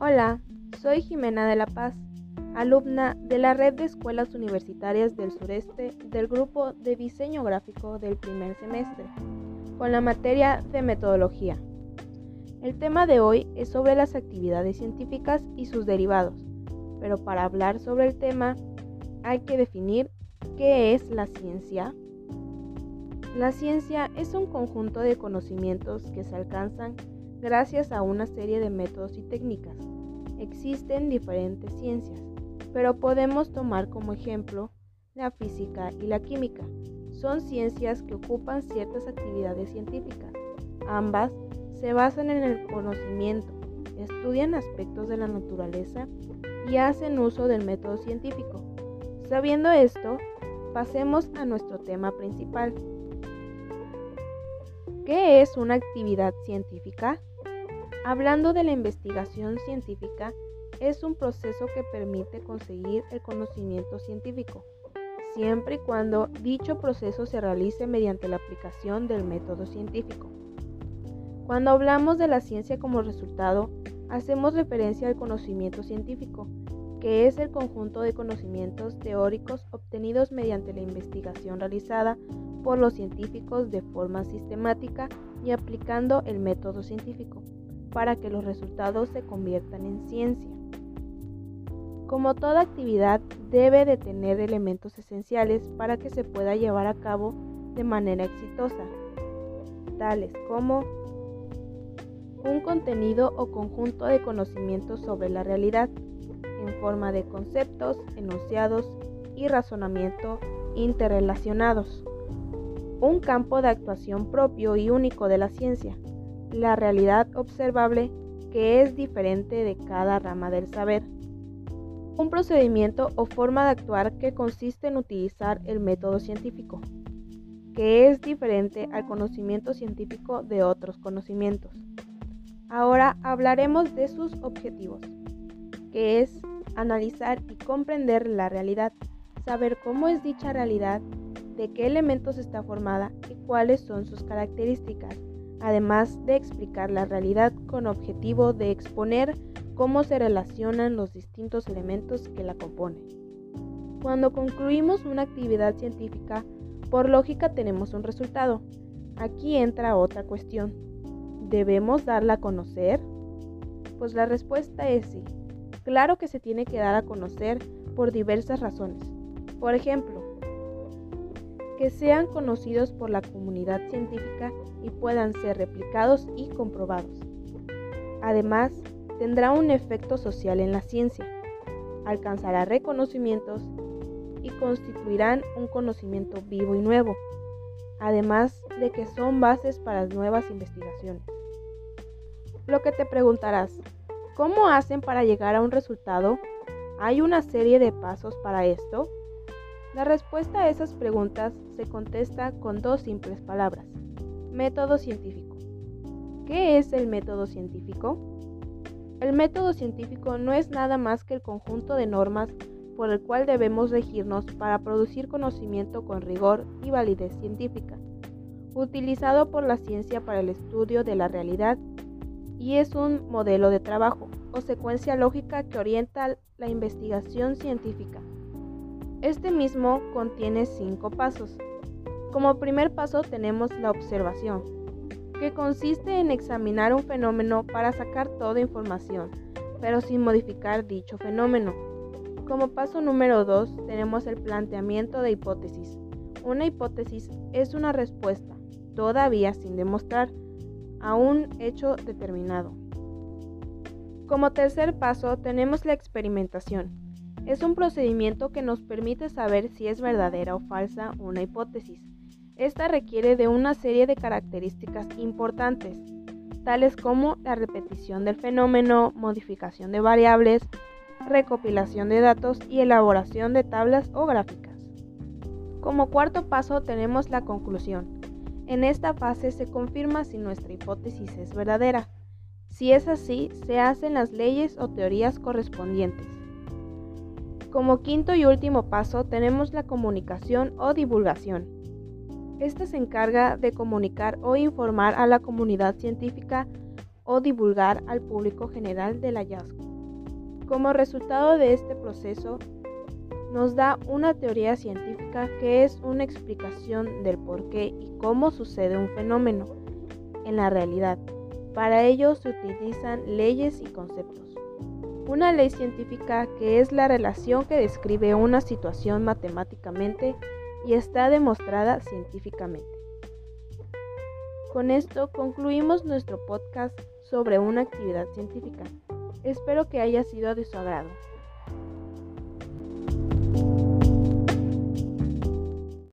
Hola, soy Jimena de la Paz, alumna de la Red de Escuelas Universitarias del Sureste del grupo de diseño gráfico del primer semestre, con la materia de metodología. El tema de hoy es sobre las actividades científicas y sus derivados, pero para hablar sobre el tema hay que definir qué es la ciencia. La ciencia es un conjunto de conocimientos que se alcanzan gracias a una serie de métodos y técnicas. Existen diferentes ciencias, pero podemos tomar como ejemplo la física y la química. Son ciencias que ocupan ciertas actividades científicas. Ambas se basan en el conocimiento, estudian aspectos de la naturaleza y hacen uso del método científico. Sabiendo esto, pasemos a nuestro tema principal. ¿Qué es una actividad científica? Hablando de la investigación científica, es un proceso que permite conseguir el conocimiento científico, siempre y cuando dicho proceso se realice mediante la aplicación del método científico. Cuando hablamos de la ciencia como resultado, hacemos referencia al conocimiento científico, que es el conjunto de conocimientos teóricos obtenidos mediante la investigación realizada por los científicos de forma sistemática y aplicando el método científico para que los resultados se conviertan en ciencia. Como toda actividad debe de tener elementos esenciales para que se pueda llevar a cabo de manera exitosa, tales como un contenido o conjunto de conocimientos sobre la realidad, en forma de conceptos, enunciados y razonamiento interrelacionados. Un campo de actuación propio y único de la ciencia, la realidad observable que es diferente de cada rama del saber. Un procedimiento o forma de actuar que consiste en utilizar el método científico, que es diferente al conocimiento científico de otros conocimientos. Ahora hablaremos de sus objetivos, que es analizar y comprender la realidad, saber cómo es dicha realidad, de qué elementos está formada y cuáles son sus características además de explicar la realidad con objetivo de exponer cómo se relacionan los distintos elementos que la componen. Cuando concluimos una actividad científica, por lógica tenemos un resultado. Aquí entra otra cuestión. ¿Debemos darla a conocer? Pues la respuesta es sí. Claro que se tiene que dar a conocer por diversas razones. Por ejemplo, que sean conocidos por la comunidad científica y puedan ser replicados y comprobados. Además, tendrá un efecto social en la ciencia, alcanzará reconocimientos y constituirán un conocimiento vivo y nuevo, además de que son bases para nuevas investigaciones. Lo que te preguntarás, ¿cómo hacen para llegar a un resultado? ¿Hay una serie de pasos para esto? La respuesta a esas preguntas se contesta con dos simples palabras. Método científico. ¿Qué es el método científico? El método científico no es nada más que el conjunto de normas por el cual debemos regirnos para producir conocimiento con rigor y validez científica, utilizado por la ciencia para el estudio de la realidad y es un modelo de trabajo o secuencia lógica que orienta la investigación científica. Este mismo contiene cinco pasos. Como primer paso tenemos la observación, que consiste en examinar un fenómeno para sacar toda información, pero sin modificar dicho fenómeno. Como paso número 2 tenemos el planteamiento de hipótesis. Una hipótesis es una respuesta, todavía sin demostrar, a un hecho determinado. Como tercer paso tenemos la experimentación es un procedimiento que nos permite saber si es verdadera o falsa una hipótesis. Esta requiere de una serie de características importantes, tales como la repetición del fenómeno, modificación de variables, recopilación de datos y elaboración de tablas o gráficas. Como cuarto paso tenemos la conclusión. En esta fase se confirma si nuestra hipótesis es verdadera. Si es así, se hacen las leyes o teorías correspondientes. Como quinto y último paso tenemos la comunicación o divulgación. Esta se encarga de comunicar o informar a la comunidad científica o divulgar al público general del hallazgo. Como resultado de este proceso, nos da una teoría científica que es una explicación del por qué y cómo sucede un fenómeno en la realidad. Para ello se utilizan leyes y conceptos. Una ley científica que es la relación que describe una situación matemáticamente y está demostrada científicamente. Con esto concluimos nuestro podcast sobre una actividad científica. Espero que haya sido de su agrado.